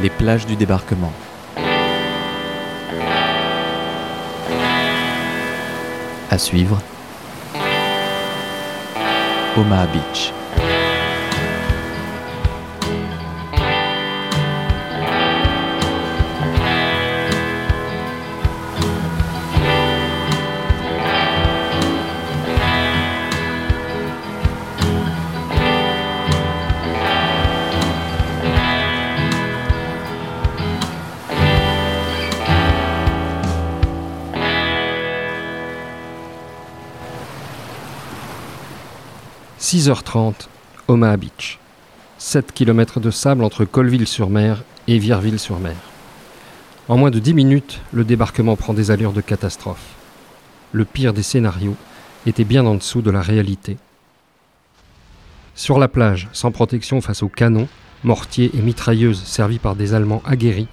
Les plages du débarquement. À suivre. Omaha Beach. 6h30, Omaha Beach. 7 km de sable entre Colville-sur-Mer et Vierville-sur-Mer. En moins de 10 minutes, le débarquement prend des allures de catastrophe. Le pire des scénarios était bien en dessous de la réalité. Sur la plage, sans protection face aux canons, mortiers et mitrailleuses servis par des Allemands aguerris,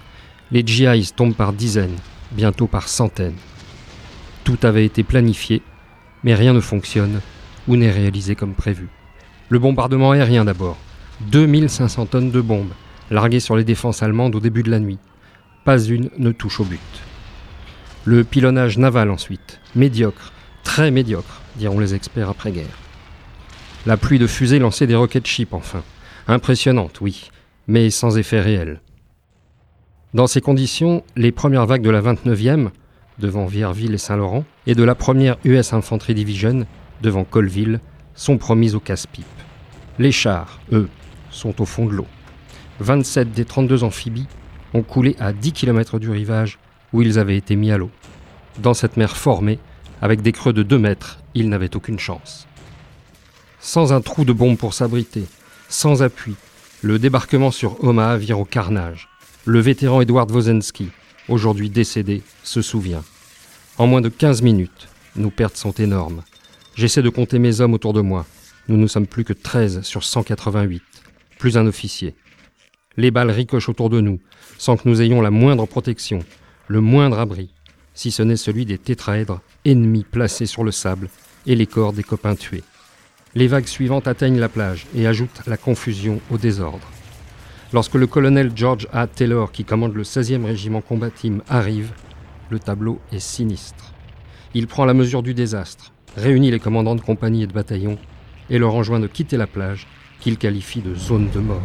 les GIs tombent par dizaines, bientôt par centaines. Tout avait été planifié, mais rien ne fonctionne ou n'est réalisé comme prévu. Le bombardement aérien d'abord. 2500 tonnes de bombes, larguées sur les défenses allemandes au début de la nuit. Pas une ne touche au but. Le pilonnage naval ensuite. Médiocre, très médiocre, diront les experts après-guerre. La pluie de fusées lançait des rocket ships enfin. Impressionnante, oui, mais sans effet réel. Dans ces conditions, les premières vagues de la 29e, devant Vierville et Saint-Laurent, et de la première US Infantry Division, devant Colville, sont promises au casse-pipe. Les chars, eux, sont au fond de l'eau. 27 des 32 amphibies ont coulé à 10 km du rivage où ils avaient été mis à l'eau. Dans cette mer formée, avec des creux de 2 mètres, ils n'avaient aucune chance. Sans un trou de bombe pour s'abriter, sans appui, le débarquement sur Omaha vire au carnage. Le vétéran Edward Wozensky, aujourd'hui décédé, se souvient. En moins de 15 minutes, nos pertes sont énormes. J'essaie de compter mes hommes autour de moi. Nous ne sommes plus que 13 sur 188, plus un officier. Les balles ricochent autour de nous, sans que nous ayons la moindre protection, le moindre abri, si ce n'est celui des tétraèdres, ennemis placés sur le sable, et les corps des copains tués. Les vagues suivantes atteignent la plage et ajoutent la confusion au désordre. Lorsque le colonel George A. Taylor, qui commande le 16e régiment combatime, arrive, le tableau est sinistre. Il prend la mesure du désastre, réunit les commandants de compagnie et de bataillon et leur enjoint de quitter la plage qu'il qualifie de zone de mort.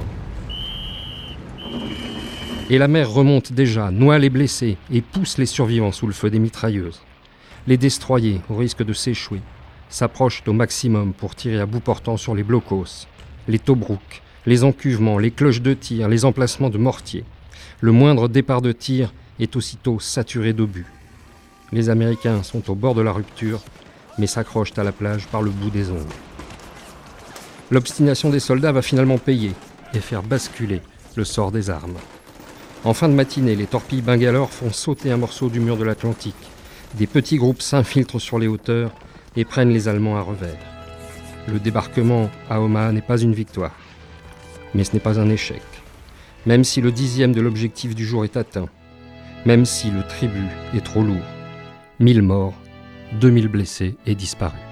Et la mer remonte déjà, noie les blessés et pousse les survivants sous le feu des mitrailleuses. Les destroyers, au risque de s'échouer, s'approchent au maximum pour tirer à bout portant sur les blocos, les tobrouks, les encuvements, les cloches de tir, les emplacements de mortiers. Le moindre départ de tir est aussitôt saturé d'obus. Les Américains sont au bord de la rupture mais s'accrochent à la plage par le bout des ongles. L'obstination des soldats va finalement payer et faire basculer le sort des armes. En fin de matinée, les torpilles Bangalore font sauter un morceau du mur de l'Atlantique. Des petits groupes s'infiltrent sur les hauteurs et prennent les Allemands à revers. Le débarquement à Omaha n'est pas une victoire, mais ce n'est pas un échec. Même si le dixième de l'objectif du jour est atteint, même si le tribut est trop lourd, mille morts 2000 blessés et disparus.